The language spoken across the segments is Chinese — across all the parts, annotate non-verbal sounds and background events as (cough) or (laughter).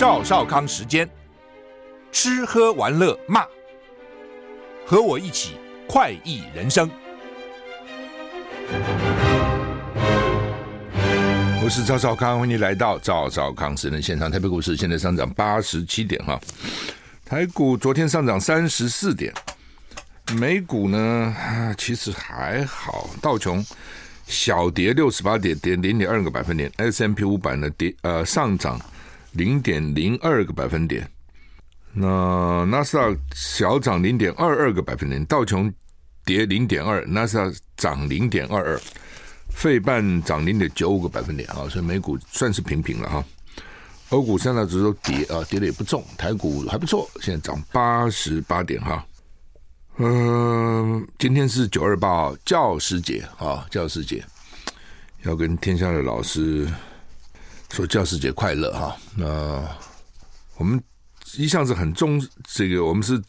赵少康时间，吃喝玩乐骂，和我一起快意人生。我是赵少康，欢迎来到赵少康时间现场。台北股市现在上涨八十七点哈，台股昨天上涨三十四点，美股呢其实还好，道琼。小跌六十八点，跌零点二个百分点。，S M P 五百呢跌呃上涨零点零二个百分点。那纳斯达克小涨零点二二个百分点。道琼跌零点二，纳斯达涨零点二二。费半涨零点九五个百分点啊，所以美股算是平平了哈。欧股三大指数跌啊，跌的也不重。台股还不错，现在涨八十八点哈。嗯、今天是九二八教师节啊，教师节要跟天下的老师说教师节快乐哈。那我们一向是很重这个，我们是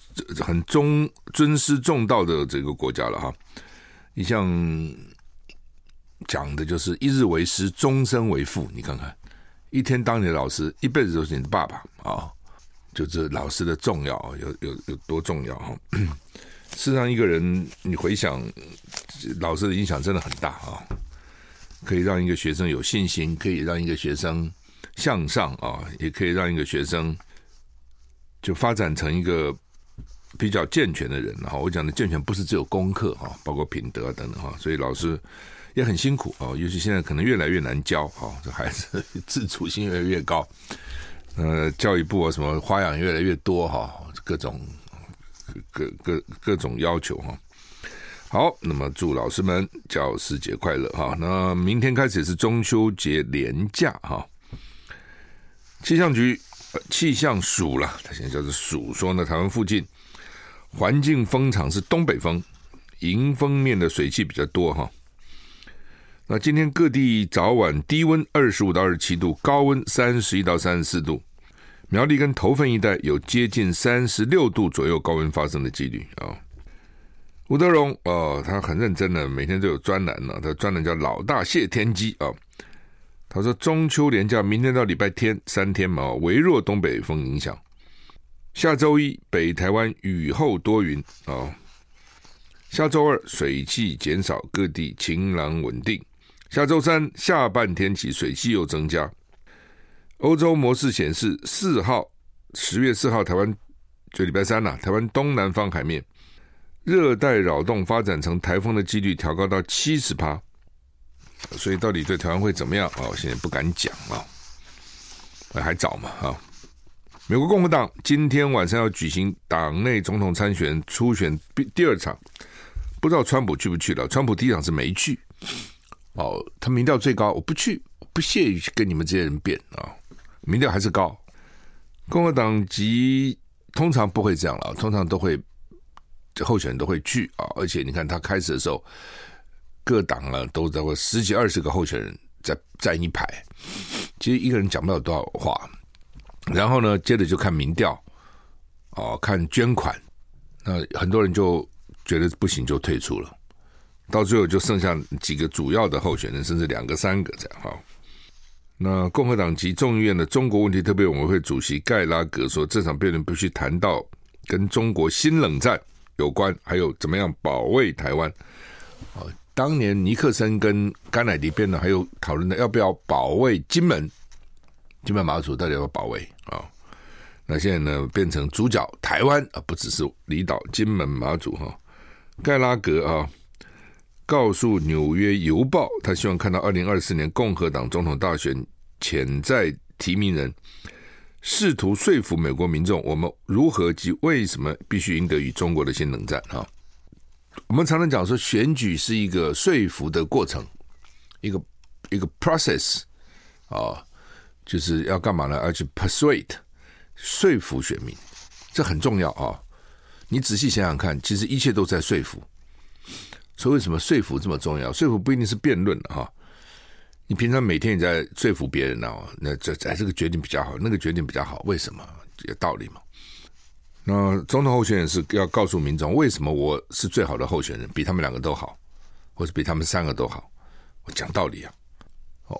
很重尊师重道的这个国家了哈。一向讲的就是一日为师，终身为父。你看看，一天当你的老师，一辈子都是你的爸爸啊。就这老师的重要有有有多重要哈。(coughs) 事实上，一个人你回想，老师的影响真的很大啊！可以让一个学生有信心，可以让一个学生向上啊，也可以让一个学生就发展成一个比较健全的人。哈，我讲的健全不是只有功课哈，包括品德等等哈。所以老师也很辛苦啊，尤其现在可能越来越难教啊，这孩子自主性越来越高，呃，教育部啊什么花样越来越多哈，各种。各各各种要求哈，好，那么祝老师们教师节快乐哈。那明天开始是中秋节连假哈。气象局气象署了，它现在叫做署，说呢，台湾附近环境风场是东北风，迎风面的水汽比较多哈。那今天各地早晚低温二十五到二十七度，高温三十一到三十四度。苗栗跟头份一带有接近三十六度左右高温发生的几率啊。吴德荣哦，他很认真的，每天都有专栏呢。他专栏叫“老大谢天机”啊。他说中秋连假明天到礼拜天三天嘛，微弱东北风影响。下周一北台湾雨后多云啊。下周二水汽减少，各地晴朗稳定。下周三下半天起水汽又增加。欧洲模式显示，四号十月四号，台湾就礼拜三了，台湾东南方海面热带扰动发展成台风的几率调高到七十趴，所以到底对台湾会怎么样啊？我现在不敢讲啊，还早嘛啊！美国共和党今天晚上要举行党内总统参选初选第二场，不知道川普去不去了。川普第一场是没去，哦，他民调最高，我不去，不屑于跟你们这些人辩啊。民调还是高，共和党籍通常不会这样了，通常都会候选人都会去啊，而且你看他开始的时候，各党啊都在会十几二十个候选人在站一排，其实一个人讲不了多少话，然后呢，接着就看民调，哦，看捐款，那很多人就觉得不行就退出了，到最后就剩下几个主要的候选人，甚至两个三个这样哈。那共和党籍众议院的中国问题特别委员会主席盖拉格说，这场辩论必须谈到跟中国新冷战有关，还有怎么样保卫台湾。啊，当年尼克森跟甘乃迪辩论，还有讨论的要不要保卫金门、金门马祖，到底要不要保卫啊？那现在呢，变成主角台湾啊，不只是离岛金门马祖哈。盖拉格啊。告诉《纽约邮报》，他希望看到二零二四年共和党总统大选潜在提名人试图说服美国民众，我们如何及为什么必须赢得与中国的新冷战。哈，我们常常讲说，选举是一个说服的过程，一个一个 process 啊，就是要干嘛呢？要去 persuade 说服选民，这很重要啊。你仔细想想看，其实一切都在说服。所以为什么说服这么重要？说服不一定是辩论的哈。你平常每天也在说服别人呢，那这哎这个决定比较好，那个决定比较好，为什么？有道理嘛？那总统候选人是要告诉民众，为什么我是最好的候选人，比他们两个都好，或者比他们三个都好？我讲道理啊。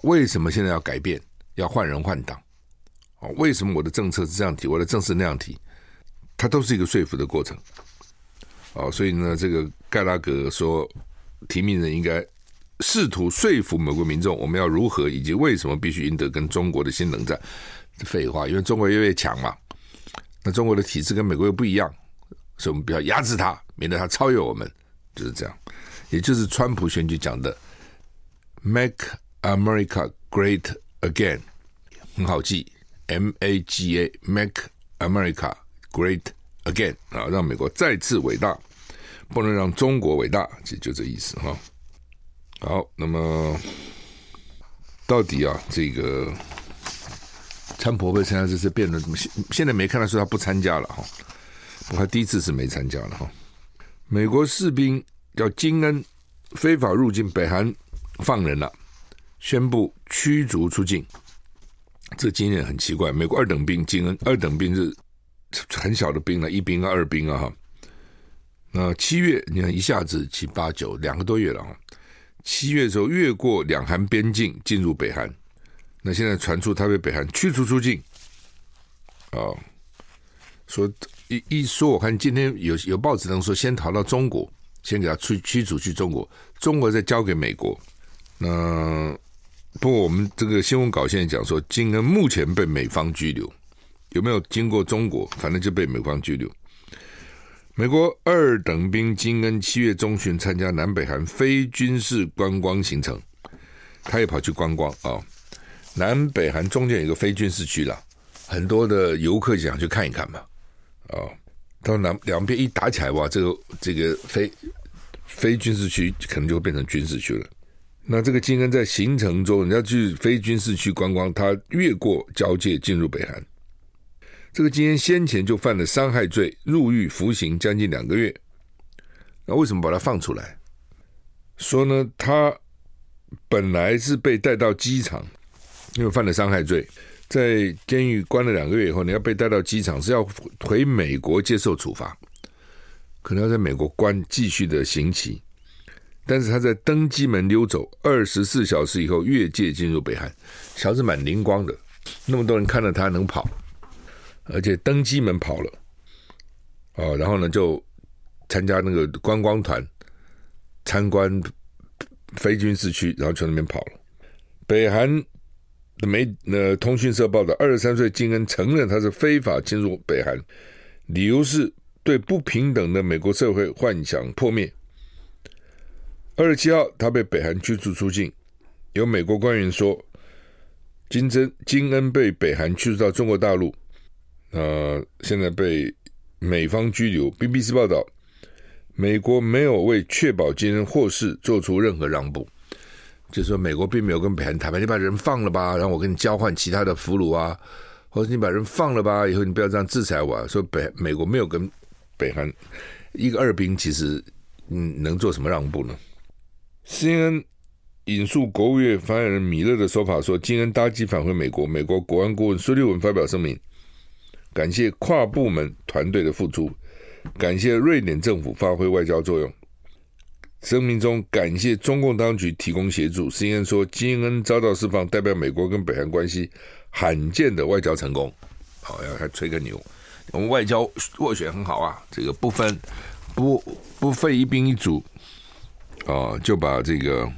为什么现在要改变？要换人换党？哦，为什么我的政策是这样提，我的政策那样提，它都是一个说服的过程。哦，所以呢，这个盖拉格说，提名人应该试图说服美国民众，我们要如何以及为什么必须赢得跟中国的新冷战。废话，因为中国越来越强嘛，那中国的体制跟美国又不一样，所以我们不要压制它，免得它超越我们，就是这样。也就是川普选举讲的 “Make America Great Again”，很好记，M A G A，Make America Great Again 啊，让美国再次伟大，不能让中国伟大，就就这意思哈。好，那么到底啊，这个。川普会参加这次辩论？现现在没看到说他不参加了哈？他第一次是没参加了哈。美国士兵叫金恩非法入境北韩放人了，宣布驱逐出境。这经验很奇怪，美国二等兵金恩二等兵是很小的兵了，一兵啊二兵啊哈。那七月你看一下子七八九两个多月了哈。七月的时候越过两韩边境进入北韩。那现在传出他被北韩驱逐出境，啊，说一一说，我看今天有有报纸能说先逃到中国，先给他驱驱逐去中国，中国再交给美国。那不过我们这个新闻稿现在讲说，金恩目前被美方拘留，有没有经过中国？反正就被美方拘留。美国二等兵金恩七月中旬参加南北韩非军事观光行程，他也跑去观光啊。南北韩中间有一个非军事区了，很多的游客想去看一看嘛，啊、哦，到南两边一打起来哇，这个这个非非军事区可能就会变成军事区了。那这个金恩在行程中，你要去非军事区观光，他越过交界进入北韩。这个金恩先前就犯了伤害罪，入狱服刑将近两个月。那为什么把他放出来？说呢，他本来是被带到机场。因为犯了伤害罪，在监狱关了两个月以后，你要被带到机场，是要回美国接受处罚，可能要在美国关继续的刑期。但是他在登机门溜走二十四小时以后越界进入北韩，小子蛮灵光的，那么多人看到他能跑，而且登机门跑了，哦，然后呢就参加那个观光团参观非军事区，然后去那边跑了，北韩。的媒呃，通讯社报道，二十三岁金恩承认他是非法进入北韩，理由是对不平等的美国社会幻想破灭。二十七号，他被北韩驱逐出境。有美国官员说，金珍金恩被北韩驱逐到中国大陆，呃，现在被美方拘留。BBC 报道，美国没有为确保金恩获释做出任何让步。就是说，美国并没有跟北韩谈判，你把人放了吧，然后我跟你交换其他的俘虏啊，或者你把人放了吧，以后你不要这样制裁我啊。说北美国没有跟北韩一个二兵，其实嗯能做什么让步呢？CNN 引述国务院发言人米勒的说法说，金恩搭机返回美国，美国国安顾问苏利文发表声明，感谢跨部门团队的付出，感谢瑞典政府发挥外交作用。声明中感谢中共当局提供协助。CNN 说，金恩遭到释放，代表美国跟北韩关系罕见的外交成功。好，要还吹个牛，我们外交斡旋很好啊，这个不分不不费一兵一卒啊，就把这个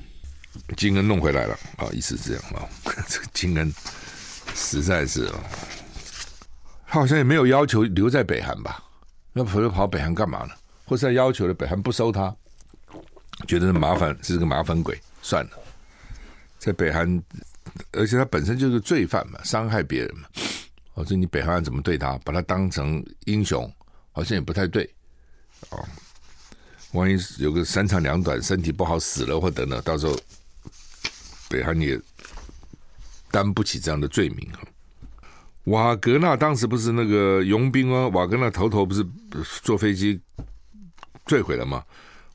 金恩弄回来了啊，意思是这样啊。(laughs) 这个金恩实在是啊，他好像也没有要求留在北韩吧？那否则跑北韩干嘛呢？或是他要求了北韩不收他？觉得是麻烦，是个麻烦鬼，算了。在北韩，而且他本身就是罪犯嘛，伤害别人嘛。我说你北韩怎么对他，把他当成英雄，好像也不太对。哦，万一有个三长两短，身体不好死了或等等，到时候北韩也担不起这样的罪名啊。瓦格纳当时不是那个佣兵吗？瓦格纳头头不是坐飞机坠毁了吗？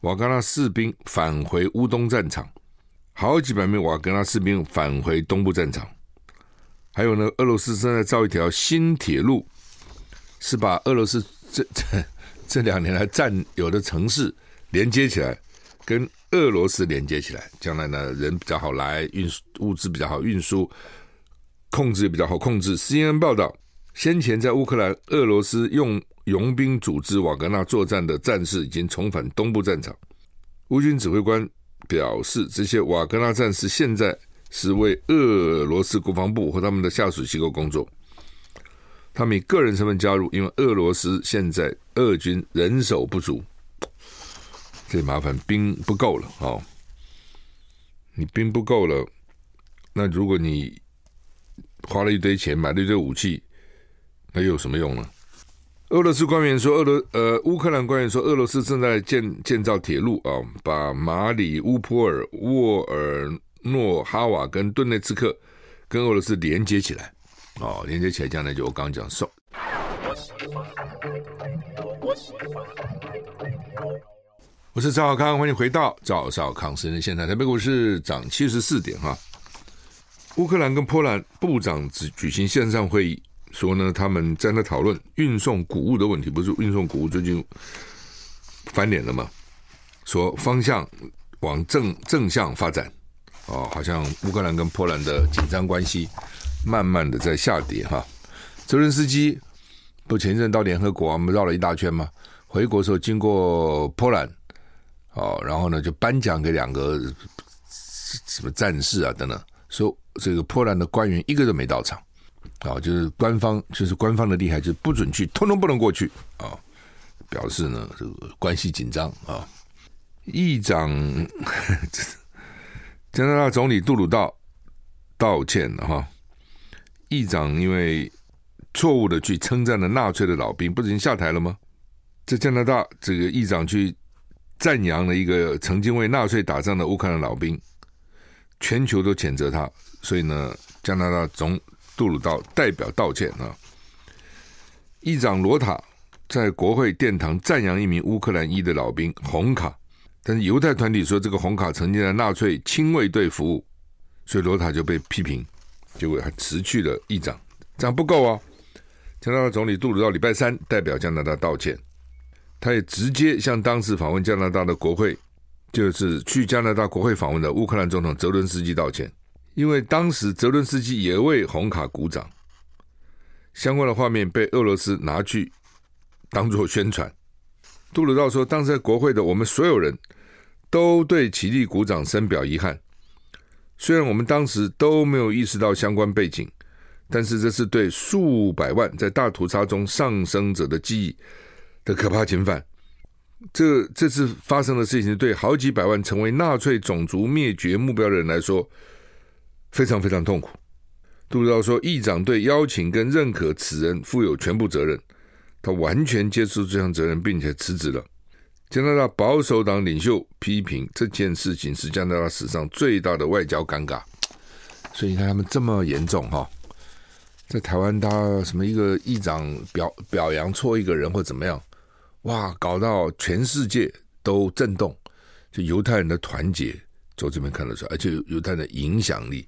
瓦格纳士兵返回乌东战场，好几百名瓦格纳士兵返回东部战场。还有呢，俄罗斯正在造一条新铁路，是把俄罗斯这这这两年来占有的城市连接起来，跟俄罗斯连接起来，将来呢人比较好来运输，物资比较好运输，控制也比较好控制。CNN 报道，先前在乌克兰俄罗斯用佣兵组织瓦格纳作战的战士已经重返东部战场。乌军指挥官表示，这些瓦格纳战士现在是为俄罗斯国防部和他们的下属机构工作。他们以个人身份加入，因为俄罗斯现在俄军人手不足，这麻烦兵不够了哦。你兵不够了，那如果你花了一堆钱买了一堆武器，那又有什么用呢？俄罗斯官员说，俄罗呃乌克兰官员说，俄罗斯正在建建造铁路啊，把马里乌波尔、沃尔诺哈瓦跟顿内茨克跟俄罗斯连接起来。哦，连接起来，将来就我刚刚讲说。我是赵小康，欢迎回到赵少康私人现场。台北股市涨七十四点哈。乌克兰跟波兰部长只举行线上会议，说呢他们在那讨论运送谷物的问题，不是运送谷物最近翻脸了吗？说方向往正正向发展哦，好像乌克兰跟波兰的紧张关系。慢慢的在下跌哈，泽伦斯基不前一阵到联合国，我们绕了一大圈嘛。回国时候经过波兰，哦，然后呢就颁奖给两个什么战士啊等等，说这个波兰的官员一个都没到场，啊，就是官方就是官方的厉害，就是不准去，通通不能过去啊，表示呢这个关系紧张啊。议长加拿大总理杜鲁道道歉了哈。议长因为错误的去称赞了纳粹的老兵，不是已经下台了吗？在加拿大，这个议长去赞扬了一个曾经为纳粹打仗的乌克兰老兵，全球都谴责他，所以呢，加拿大总杜鲁道代表道歉啊。议长罗塔在国会殿堂赞扬一名乌克兰裔的老兵红卡，但是犹太团体说这个红卡曾经在纳粹亲卫队服务，所以罗塔就被批评。结果还辞去了议长，这样不够哦。加拿大总理杜鲁道礼拜三代表加拿大道歉，他也直接向当时访问加拿大的国会，就是去加拿大国会访问的乌克兰总统泽伦斯基道歉，因为当时泽伦斯基也为红卡鼓掌，相关的画面被俄罗斯拿去当做宣传。杜鲁道说，当时在国会的我们所有人都对起立鼓掌深表遗憾。虽然我们当时都没有意识到相关背景，但是这是对数百万在大屠杀中丧生者的记忆的可怕侵犯。这这次发生的事情，对好几百万成为纳粹种族灭绝目标的人来说，非常非常痛苦。杜鲁道说，议长对邀请跟认可此人负有全部责任，他完全接受这项责任，并且辞职了。加拿大保守党领袖批评这件事情是加拿大史上最大的外交尴尬，所以你看他们这么严重哈，在台湾他什么一个议长表表扬错一个人或怎么样，哇，搞到全世界都震动，就犹太人的团结从这边看得出来，而且犹太人的影响力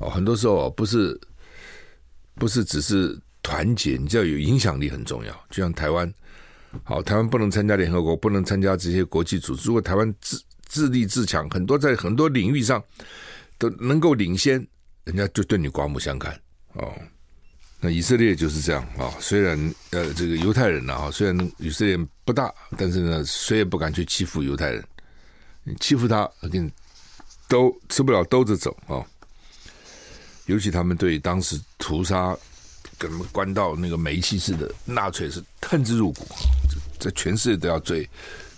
哦，很多时候不是不是只是团结，你知道有影响力很重要，就像台湾。好，台湾不能参加联合国，不能参加这些国际组织。如果台湾自自立自强，很多在很多领域上都能够领先，人家就对你刮目相看哦。以色列就是这样啊、虽然呃，这个犹太人呢，啊，虽然以色列不大，但是呢，谁也不敢去欺负犹太人。你欺负他，给你都吃不了兜着走啊、尤其他们对当时屠杀。给他们关到那个煤气室的纳粹是恨之入骨，在全世界都要追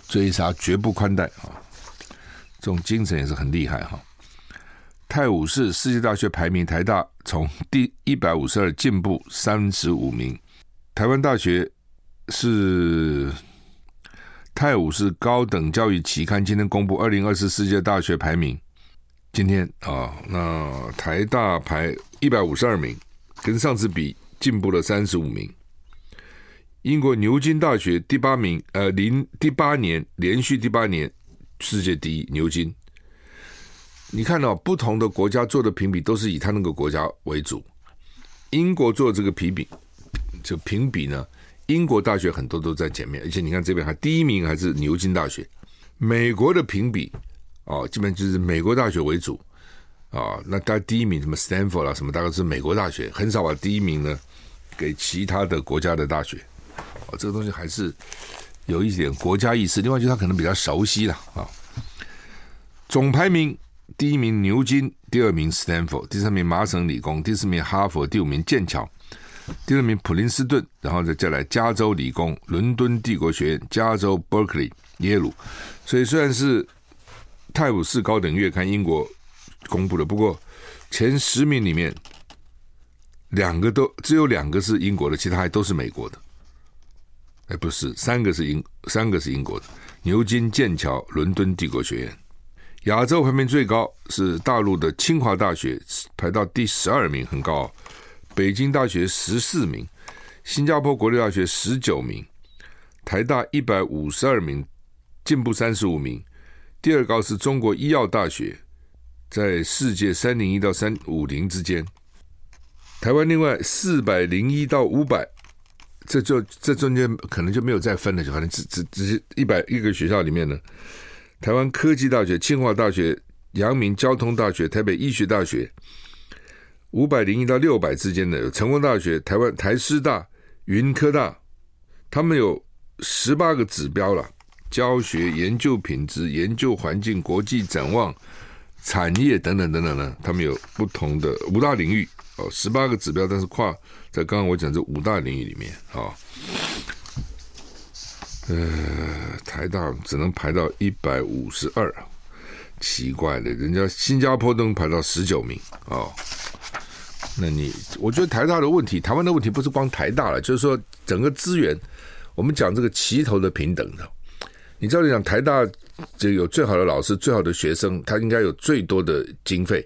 追杀，绝不宽待啊！这种精神也是很厉害哈。泰晤士世界大学排名，台大从第一百五十二进步三十五名。台湾大学是泰晤士高等教育期刊今天公布二零二四世界大学排名，今天啊，那台大排一百五十二名，跟上次比。进步了三十五名。英国牛津大学第八名，呃，零第八年连续第八年世界第一。牛津，你看到、不同的国家做的评比都是以他那个国家为主。英国做这个评比，就评比呢，英国大学很多都在前面，而且你看这边还第一名还是牛津大学。美国的评比哦，基本就是美国大学为主，啊，那大概第一名什么 Stanford 啦，什么大概是美国大学，很少把第一名呢给其他的国家的大学。哦，这个东西还是有一点国家意识。另外，就是他可能比较熟悉了啊。总排名第一名牛津，第二名 Stanford，第三名麻省理工，第四名哈佛，第五名剑桥，第六名普林斯顿，然后再再来加州理工、伦敦帝国学院、加州 Berkeley、耶鲁。所以虽然是《泰晤士高等月刊》英国。公布的，不过前十名里面两个都只有两个是英国的，其他还都是美国的。哎，不是，三个是英，三个是英国的。牛津、剑桥、伦敦帝国学院。亚洲排名最高是大陆的清华大学，排到第十二名，很高。北京大学十四名，新加坡国立大学十九名，台大一百五十二名，进步三十五名。第二高是中国医药大学。在世界三零一到三五零之间，台湾另外四百零一到五百，这就这中间可能就没有再分了，就反正只只只是一百一个学校里面呢，台湾科技大学、清华大学、阳明交通大学、台北医学大学，五百零一到六百之间的有成功大学、台湾台师大、云科大，他们有十八个指标了，教学、研究品质、研究环境、国际展望。产业等等等等呢，他们有不同的五大领域哦，十八个指标，但是跨在刚刚我讲这五大领域里面啊、哦，呃，台大只能排到一百五十二，奇怪的，人家新加坡都能排到十九名哦。那你我觉得台大的问题，台湾的问题不是光台大了，就是说整个资源，我们讲这个齐头的平等的，你照理讲台大。就有最好的老师、最好的学生，他应该有最多的经费，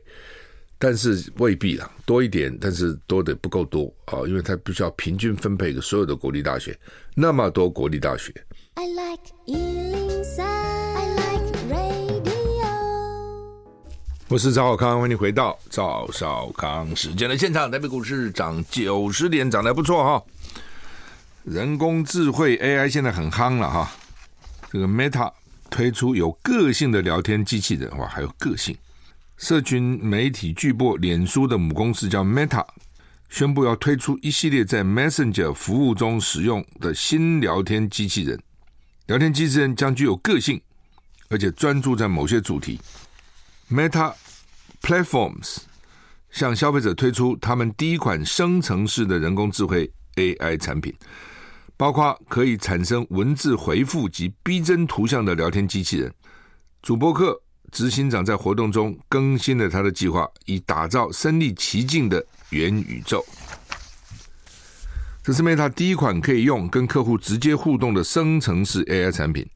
但是未必啊，多一点，但是多的不够多啊，因为他必须要平均分配给所有的国立大学，那么多国立大学。I like 103, I like radio。我是赵少康，欢迎你回到赵少康时间的现场。台北股市涨九十点，涨得不错哈。人工智慧 AI 现在很夯了哈，这个 Meta。推出有个性的聊天机器人，哇，还有个性！社群媒体巨擘脸书的母公司叫 Meta，宣布要推出一系列在 Messenger 服务中使用的新聊天机器人。聊天机器人将具有个性，而且专注在某些主题。Meta Platforms 向消费者推出他们第一款生成式的人工智慧 AI 产品。包括可以产生文字回复及逼真图像的聊天机器人。主播克执行长在活动中更新了他的计划，以打造身临其境的元宇宙。这是 Meta 第一款可以用跟客户直接互动的生成式 AI 产品。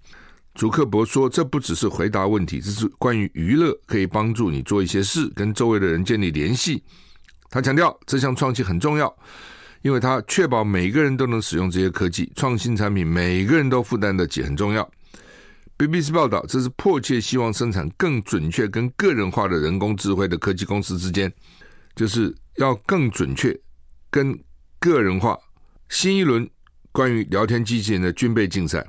祖克伯说：“这不只是回答问题，这是关于娱乐，可以帮助你做一些事，跟周围的人建立联系。”他强调，这项创新很重要。因为它确保每个人都能使用这些科技创新产品，每个人都负担得起很重要。BBC 报道，这是迫切希望生产更准确、跟个人化的人工智慧的科技公司之间，就是要更准确、跟个人化。新一轮关于聊天机器人的军备竞赛，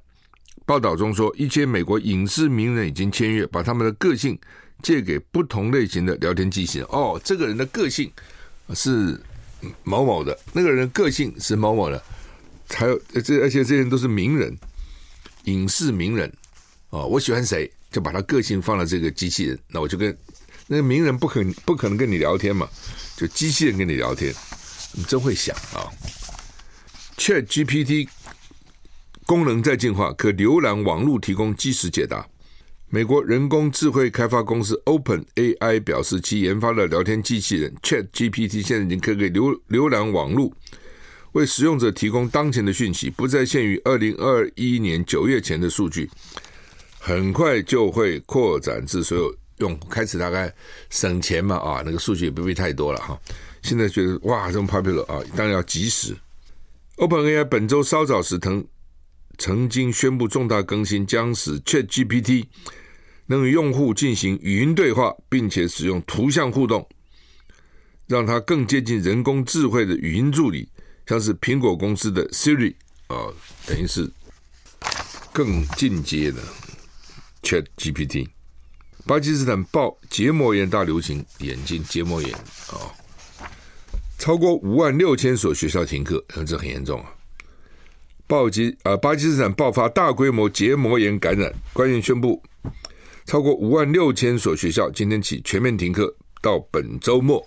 报道中说，一些美国影视名人已经签约，把他们的个性借给不同类型的聊天机器人。哦，这个人的个性是。某某的那个人个性是某某的，还有这而且这些人都是名人，影视名人哦，我喜欢谁就把他个性放到这个机器人，那我就跟那个名人不可不可能跟你聊天嘛，就机器人跟你聊天，你真会想啊！ChatGPT 功能在进化，可浏览网络提供即时解答。美国人工智慧开发公司 OpenAI 表示，其研发的聊天机器人 ChatGPT 现在已经可以浏浏览网络，为使用者提供当前的讯息，不再限于二零二一年九月前的数据，很快就会扩展至所有用户。开始大概省钱嘛啊，那个数据也不必太多了哈。现在觉得哇，这么 popular 啊，当然要及时。OpenAI 本周稍早时曾曾经宣布重大更新，将使 ChatGPT 能与用户进行语音对话，并且使用图像互动，让它更接近人工智慧的语音助理，像是苹果公司的 Siri 啊，等于是更进阶的 ChatGPT。巴基斯坦报结膜炎大流行，眼睛结膜炎啊、哦，超过五万六千所学校停课，这很严重啊。暴击啊，巴基斯坦爆发大规模结膜炎感染，官员宣布，超过五万六千所学校今天起全面停课，到本周末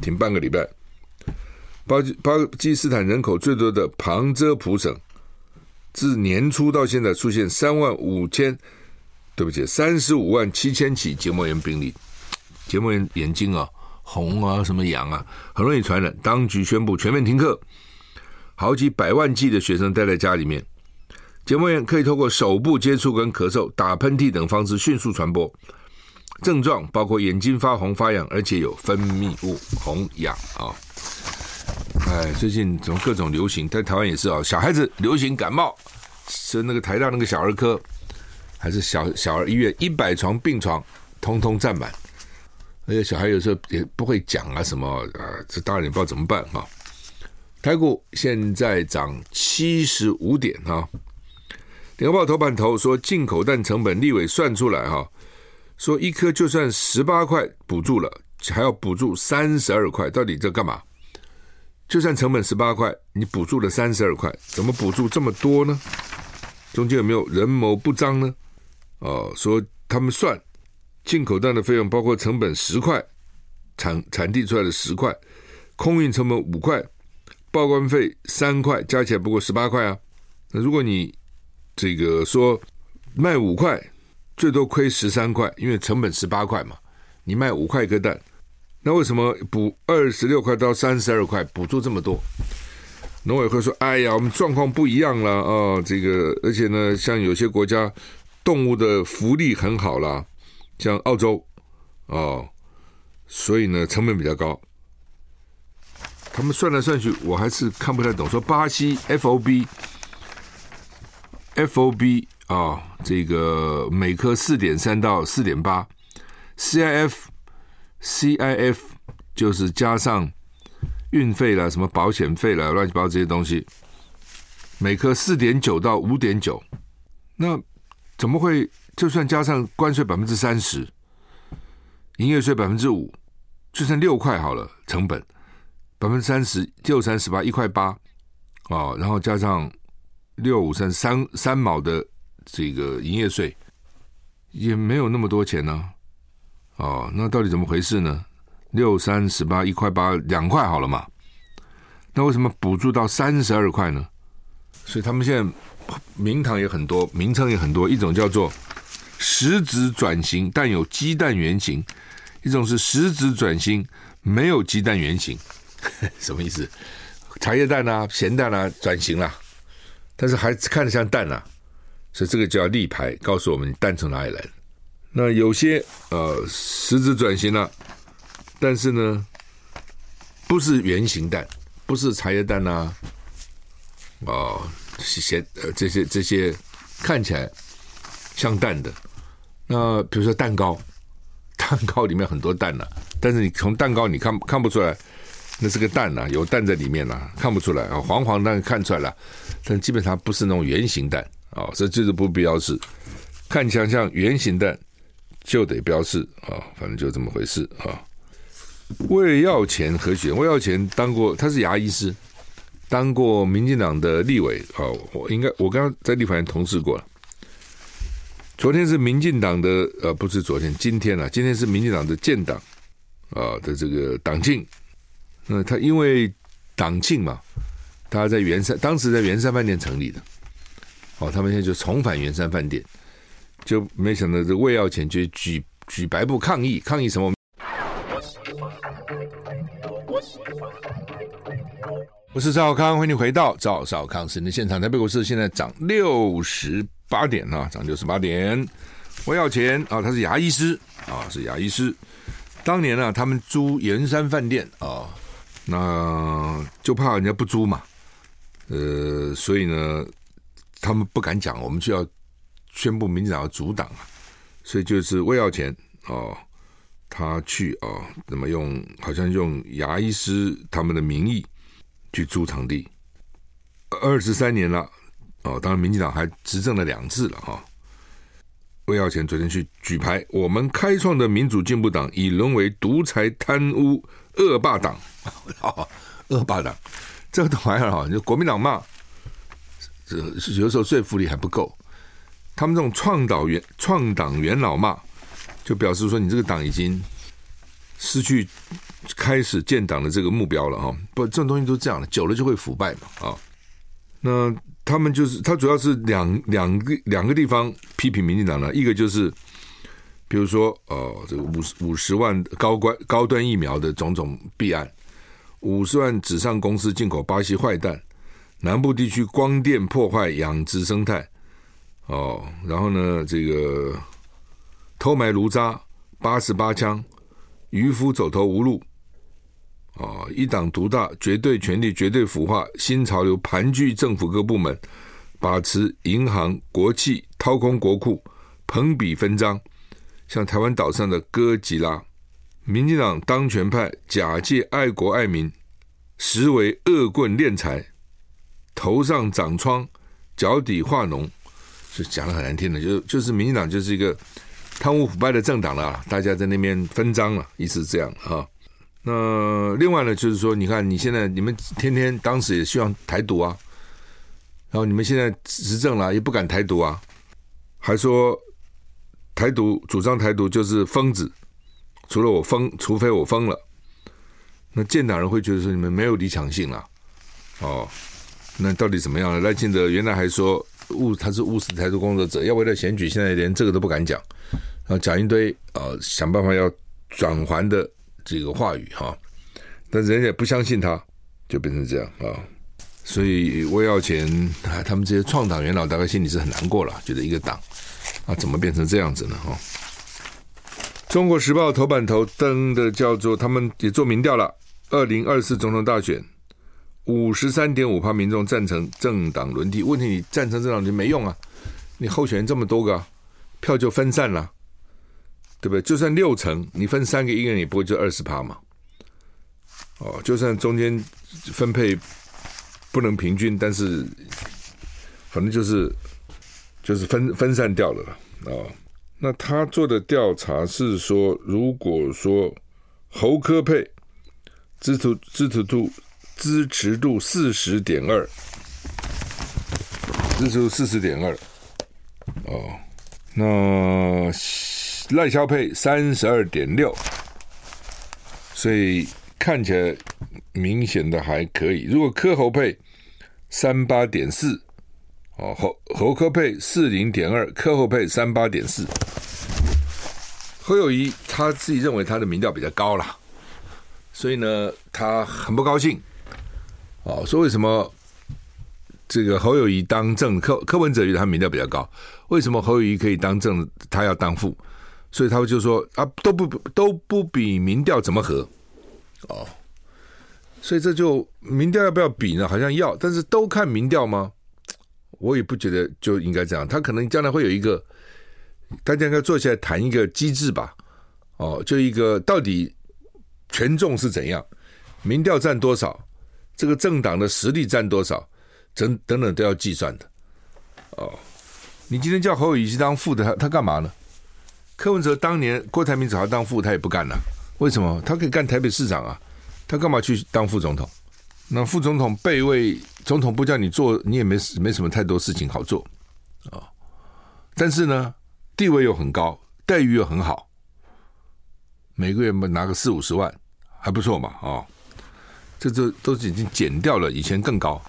停半个礼拜。巴基巴基斯坦人口最多的旁遮普省，自年初到现在出现三万五千。对不起，三十五万七千起结膜炎病例，结膜炎眼睛啊红啊什么痒啊，很容易传染。当局宣布全面停课，好几百万计的学生待在家里面。结膜炎可以透过手部接触跟咳嗽、打喷嚏等方式迅速传播，症状包括眼睛发红发痒，而且有分泌物红痒啊。哎，最近怎么各种流行，在台湾也是啊，小孩子流行感冒，是那个台大那个小儿科。还是小小儿医院一百床病床通通占满，而且小孩有时候也不会讲啊什么啊，这大人也不知道怎么办哈。台股现在涨七十五点哈。联合报头版头说进口蛋成本立委算出来哈，说一颗就算十八块补助了，还要补助三十二块，到底这干嘛？就算成本十八块，你补助了三十二块，怎么补助这么多呢？中间有没有人谋不臧呢？哦，说他们算进口蛋的费用，包括成本十块，产产地出来的十块，空运成本五块，报关费三块，加起来不过十八块啊。那如果你这个说卖五块，最多亏十三块，因为成本十八块嘛，你卖五块一个蛋，那为什么补二十六块到三十二块，补助这么多？农委会说：“哎呀，我们状况不一样了啊，这个而且呢，像有些国家。”动物的福利很好啦，像澳洲哦，所以呢成本比较高。他们算来算去，我还是看不太懂。说巴西 FOB FOB 啊、这个每颗四点三到四点八，CIF CIF 就是加上运费了、什么保险费了、乱七八糟这些东西，每颗四点九到五点九，那。怎么会？就算加上关税百分之三十，营业税百分之五，就算六块好了，成本百分之三十，六三十八，一块八，哦，然后加上六五三三三毛的这个营业税，也没有那么多钱呢、哦，那到底怎么回事呢？六三十八，一块八，两块好了嘛？那为什么补助到三十二块呢？所以他们现在。名堂也很多，名称也很多。一种叫做实质转型，但有鸡蛋原型；一种是实质转型，没有鸡蛋原型。(laughs) 什么意思？茶叶蛋啊，咸蛋啊，转型了，但是还看着像蛋啊，所以这个叫立牌，告诉我们蛋从哪里来的。那有些呃实质转型了，但是呢，不是圆形蛋，不是茶叶蛋啊，哦。咸呃这些这些看起来像蛋的，那比如说蛋糕，(laughs) 蛋糕里面很多蛋呐、啊，但是你从蛋糕你看看不出来，那是个蛋呐、啊，有蛋在里面呐、啊，看不出来啊，黄黄蛋看出来了，但基本上不是那种圆形蛋啊、哦，这就是不标示，看起来像圆形蛋就得标示啊、反正就这么回事啊。魏耀前何许？魏耀前当过，他是牙医师。当过民进党的立委啊，我应该我刚刚在立法院同事过了。昨天是民进党的呃，不是昨天，今天啊，今天是民进党的建党啊的这个党庆。那他因为党庆嘛，他在圆山，当时在圆山饭店成立的。哦，他们现在就重返圆山饭店，就没想到这魏耀前就举举白布抗议，抗议什么？我是赵少康，欢迎回到赵少康时间的现场。台北股市现在涨六十八点啊，涨六十八点。我要钱啊，他是牙医师啊，是牙医师。当年呢、啊，他们租盐山饭店啊，那就怕人家不租嘛，呃，所以呢，他们不敢讲，我们就要宣布民进党要阻挡啊，所以就是我要钱啊，他去啊，那么用？好像用牙医师他们的名义。去租场地，二十三年了哦，当然民进党还执政了两次了哈。魏耀前昨天去举牌，我们开创的民主进步党已沦为独裁贪污恶霸党，(laughs) 恶霸党，这个玩意儿哈，就国民党骂，这有时候说服力还不够，他们这种创党元创党元老骂，就表示说你这个党已经失去开始建党的这个目标了哈，不，这种东西都这样的，久了就会腐败嘛啊，那。他们就是他，主要是两两个两个地方批评民进党呢，一个就是，比如说，呃，这个五十五十万高官高端疫苗的种种弊案，五十万纸上公司进口巴西坏蛋，南部地区光电破坏养殖生态，哦，然后呢，这个偷埋炉渣八十八枪，渔夫走投无路。啊！一党独大，绝对权力，绝对腐化，新潮流盘踞政府各部门，把持银行、国企，掏空国库，朋比分赃。像台湾岛上的哥吉拉，民进党当权派假借爱国爱民，实为恶棍敛财，头上长疮，脚底化脓，就讲的很难听的，就就是民进党就是一个贪污腐败的政党了，大家在那边分赃了，意思是这样啊。那另外呢，就是说，你看你现在你们天天当时也希望台独啊，然后你们现在执政了也不敢台独啊，还说台独主张台独就是疯子，除了我疯，除非我疯了。那建党人会觉得说你们没有理想性了，哦，那到底怎么样呢？赖清德原来还说务他是务实台独工作者，要为了选举，现在连这个都不敢讲，然后讲一堆啊、呃，想办法要转还的。这个话语哈，但人家也不相信他，就变成这样啊。所以魏耀前啊，他们这些创党元老大概心里是很难过了，觉得一个党啊怎么变成这样子呢？哈。中国时报头版头登的叫做他们也做民调了，二零二四总统大选五十三点五趴民众赞成政党轮替。问题你赞成政党就没用啊，你候选人这么多个，票就分散了。对不对？就算六成，你分三个一个人也不会就二十趴嘛。哦，就算中间分配不能平均，但是反正就是就是分分散掉了了。哦，那他做的调查是说，如果说侯柯配支持支持度支持度四十点二，支持度四十点二，哦，那。赖萧佩三十二点六，所以看起来明显的还可以。如果柯侯佩三八点四，哦，侯侯柯佩四零点二，柯侯佩三八点四。侯友谊他自己认为他的民调比较高了，所以呢，他很不高兴。哦，说为什么这个侯友谊当政，柯柯文哲觉得他民调比较高，为什么侯友谊可以当政，他要当副？所以他们就说啊，都不都不比民调怎么合哦，所以这就民调要不要比呢？好像要，但是都看民调吗？我也不觉得就应该这样。他可能将来会有一个，大家应该坐下来谈一个机制吧。哦，就一个到底权重是怎样，民调占多少，这个政党的实力占多少，等等等都要计算的。哦，你今天叫侯友宜去当副的，他他干嘛呢？柯文哲当年郭台铭找他当副，他也不干了。为什么？他可以干台北市长啊，他干嘛去当副总统？那副总统备位，总统不叫你做，你也没没什么太多事情好做啊。但是呢，地位又很高，待遇又很好，每个月嘛拿个四五十万，还不错嘛啊。这这都是已经减掉了，以前更高。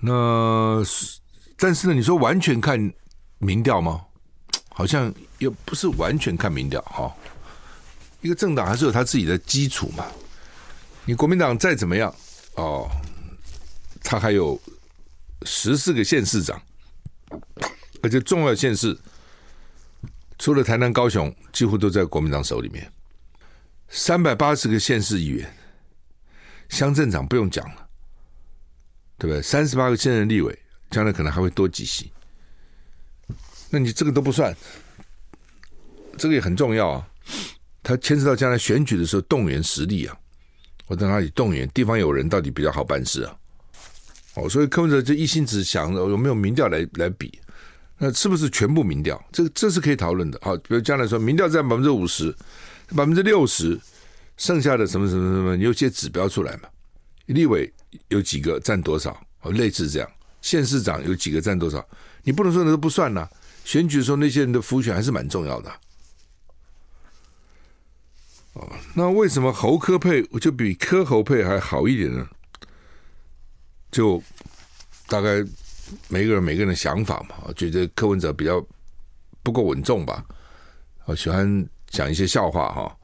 那但是呢，你说完全看民调吗？好像又不是完全看民调哈，一个政党还是有他自己的基础嘛。你国民党再怎么样哦，他还有十四个县市长，而且重要县市除了台南、高雄，几乎都在国民党手里面。三百八十个县市议员，乡镇长不用讲了，对不对？三十八个现任立委，将来可能还会多几席。那你这个都不算，这个也很重要啊。他牵涉到将来选举的时候动员实力啊，我在哪里动员？地方有人到底比较好办事啊？哦，所以柯文哲就一心只想着有没有民调来来比，那是不是全部民调？这这是可以讨论的。好，比如将来说民调占百分之五十、百分之六十，剩下的什么什么什么，你有些指标出来嘛？立委有几个占多少？哦，类似这样，县市长有几个占多少？你不能说那都不算呐。选举的时候那些人的辅选还是蛮重要的。哦，那为什么侯科配就比科侯配还好一点呢？就大概每个人每个人的想法嘛，觉得柯文哲比较不够稳重吧，我喜欢讲一些笑话哈，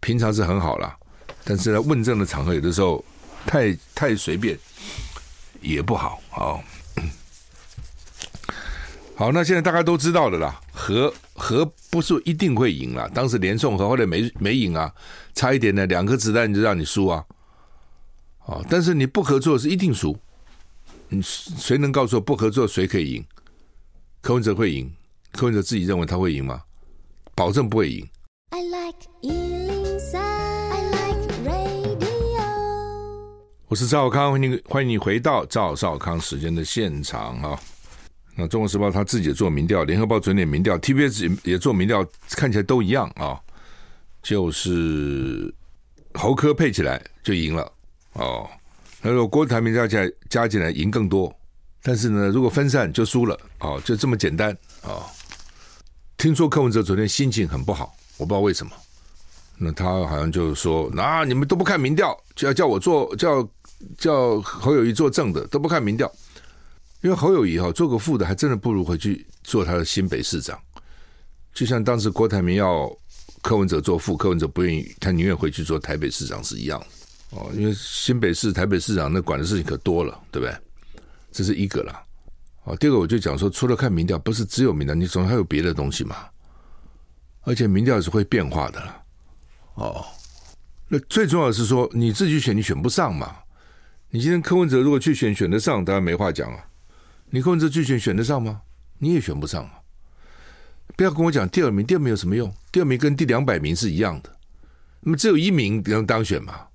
平常是很好啦，但是在问政的场合，有的时候太太随便也不好啊。好，那现在大家都知道的啦，和和不是一定会赢啦。当时连宋和后来没没赢啊，差一点呢，两颗子弹就让你输啊。啊，但是你不合作是一定输。你谁能告诉我不合作谁可以赢？柯文哲会赢？柯文哲自己认为他会赢吗？保证不会赢。I like 103, I like radio。我是赵少康，欢迎欢迎你回到赵少康时间的现场啊。那《中国时报》他自己也做民调，《联合报》准点民调 TBS 也做民调，看起来都一样啊，就是侯科配起来就赢了哦。那如果郭台铭加起来加起来赢更多，但是呢，如果分散就输了哦，就这么简单啊。听说柯文哲昨天心情很不好，我不知道为什么。那他好像就是说，那、你们都不看民调，就要叫我做，叫叫侯友谊做证的，都不看民调。因为侯友宜哈做个副的，还真的不如回去做他的新北市长。就像当时郭台铭要柯文哲做副，柯文哲不愿意，他宁愿回去做台北市长是一样哦。因为新北市、台北市长那管的事情可多了，对不对？这是一个啦。哦，第二个我就讲说，除了看民调，不是只有民调，你总还有别的东西嘛。而且民调是会变化的啦。哦，那最重要的是说，你自己选你选不上嘛。你今天柯文哲如果去选选得上，当然没话讲啊。你柯文哲去选选得上吗？你也选不上啊！不要跟我讲第二名，第二名有什么用？第二名跟第两百名是一样的，那么只有一名能当选嘛？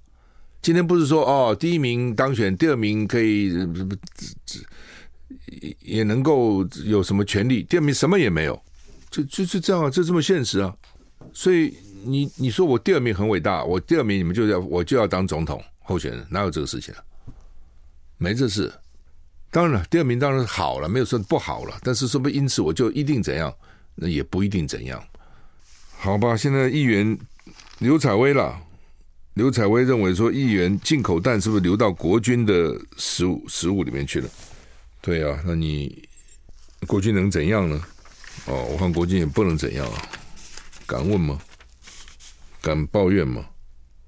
今天不是说哦，第一名当选，第二名可以也能够有什么权利？第二名什么也没有，就就是这样啊，就这么现实啊！所以你你说我第二名很伟大，我第二名你们就要我就要当总统候选人，哪有这个事情啊？没这事。当然了，第二名当然好了，没有说不好了。但是说不因此我就一定怎样，那也不一定怎样。好吧，现在议员刘采薇了，刘采薇认为说，议员进口蛋是不是流到国军的食物食物里面去了？对啊，那你国军能怎样呢？哦，我看国军也不能怎样啊，敢问吗？敢抱怨吗？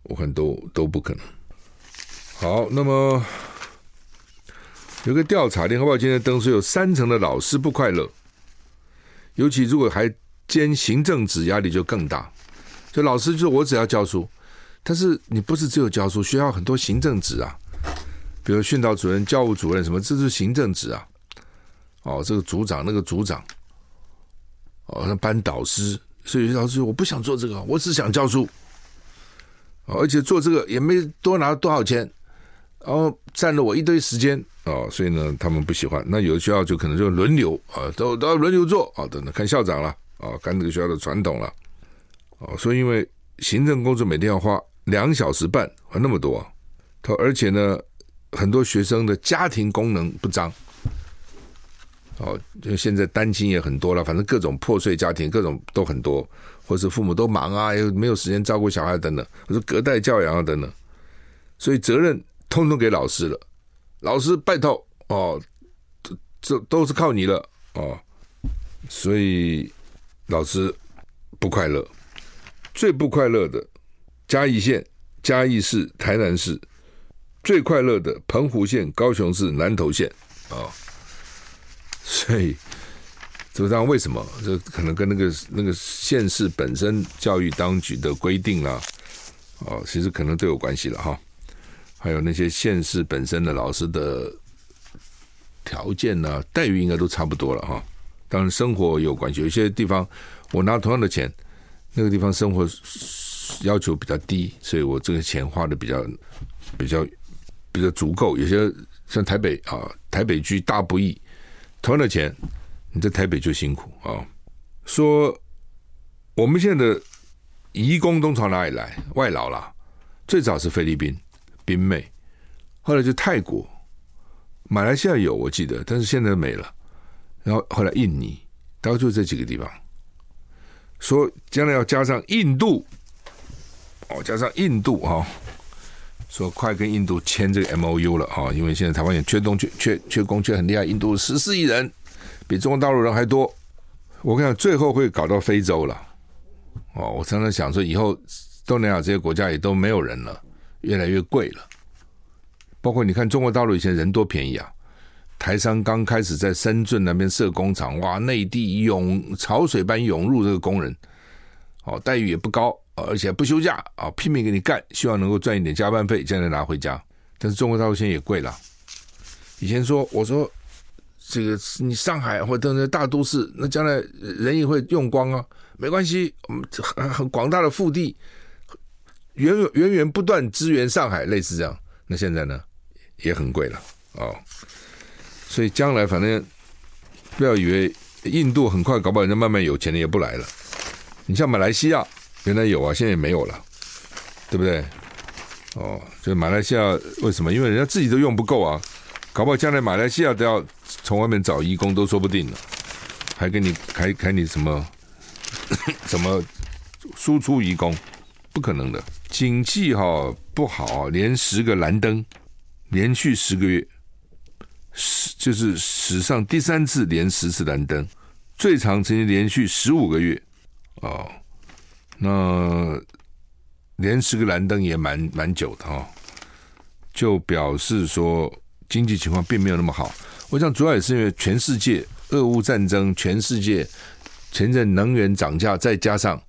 我看都都不可能。好，那么。有个调查，联合报今天登说，有三成的老师不快乐，尤其如果还兼行政职，压力就更大。就老师就说我只要教书，但是你不是只有教书，学校很多行政职啊，比如训导主任、教务主任什么，这是行政职啊。哦，这个组长、那个组长，哦，那班导师，所以老师我不想做这个，我只想教书，而且做这个也没多拿多少钱，然后占了我一堆时间。哦，所以呢，他们不喜欢。那有的学校就可能就轮流啊，都都要轮流做啊，等等看校长了啊，看这个学校的传统了。哦，所以因为行政工作每天要花两小时半，花那么多，他而且呢，很多学生的家庭功能不彰。哦，就现在单亲也很多了，反正各种破碎家庭，各种都很多，或是父母都忙啊，又没有时间照顾小孩等等，或者隔代教养啊等等，所以责任通通给老师了。老师拜托哦，这这都是靠你了哦，所以老师不快乐，最不快乐的嘉义县、嘉义市、台南市，最快乐的澎湖县、高雄市、南投县啊、哦，所以这这样为什么？这可能跟那个那个县市本身教育当局的规定啊，哦，其实可能都有关系了哈。还有那些县市本身的老师的条件呢、待遇应该都差不多了哈。当然生活有关系，有些地方我拿同样的钱，那个地方生活要求比较低，所以我这个钱花的比较比较比较足够。有些像台北啊，台北居大不易，同样的钱，你在台北就辛苦啊、说我们现在的移工都从哪里来？外劳啦，最早是菲律宾、宾妹，后来就泰国、马来西亚有我记得，但是现在没了。然后后来印尼，大概就这几个地方。说将来要加上印度，哦，加上印度哈、哦，说快跟印度签这个 M O U 了哈、哦，因为现在台湾也缺东缺缺缺工缺很厉害，印度十四亿人，比中国大陆人还多。我看最后会搞到非洲了，哦，我常常想说，以后东南亚这些国家也都没有人了，越来越贵了。包括你看中国大陆以前人多便宜啊，台商刚开始在深圳那边设工厂，哇，内地涌潮水般涌入这个工人，哦，待遇也不高，而且不休假啊，拼命给你干，希望能够赚一点加班费，将来拿回家。但是中国大陆现在也贵了，以前说我说。这个你上海或者那大都市，那将来人也会用光啊，没关系，我们很很广大的腹地，源源源源不断支援上海，类似这样。那现在呢，也很贵了哦。所以将来反正不要以为印度很快搞不好人家慢慢有钱的也不来了。你像马来西亚原来有啊，现在也没有了，对不对？哦，就马来西亚为什么？因为人家自己都用不够啊。搞不好将来马来西亚都要从外面找移工都说不定了，还给你还给你什么 (coughs) 什么输出移工，不可能的。经济哈不好，连十个蓝灯，连续十个月，史就是史上第三次连十次蓝灯，最长曾经连续十五个月哦，那连十个蓝灯也蛮蛮久的哈，就表示说。经济情况并没有那么好，我想主要也是因为全世界俄乌战争，全世界前阵能源涨价，再加上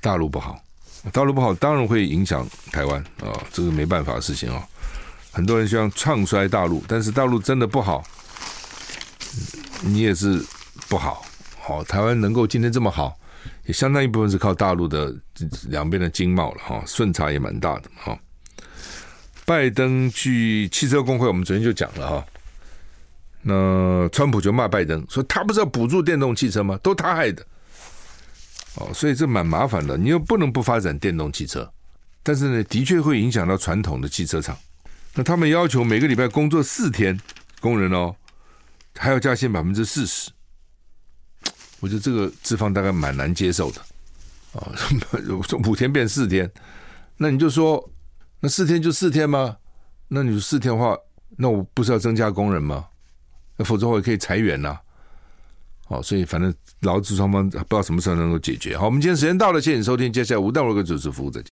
大陆不好，大陆不好当然会影响台湾。啊，这个没办法的事情啊。很多人希望唱衰大陆，但是大陆真的不好，你也是不好。好，台湾能够今天这么好，也相当一部分是靠大陆的两边的经贸了哈，顺差也蛮大的哈。拜登去汽车工会，我们昨天就讲了哈。那川普就骂拜登，说他不是要补助电动汽车吗？都他害的。哦，所以这蛮麻烦的。你又不能不发展电动汽车，但是呢，的确会影响到传统的汽车厂。那他们要求每个礼拜工作四天，工人哦，还要加薪百分之四十。我觉得这个资方大概蛮难接受的。哦，从 (laughs) 五天变四天，那你就说。那四天就四天吗？那你说四天的话，那我不是要增加工人吗？那否则我也可以裁员呐。哦，所以反正劳资双方不知道什么时候能够解决。好，我们今天时间到了，谢谢你收听，接下来吴淡如的主持服务再见。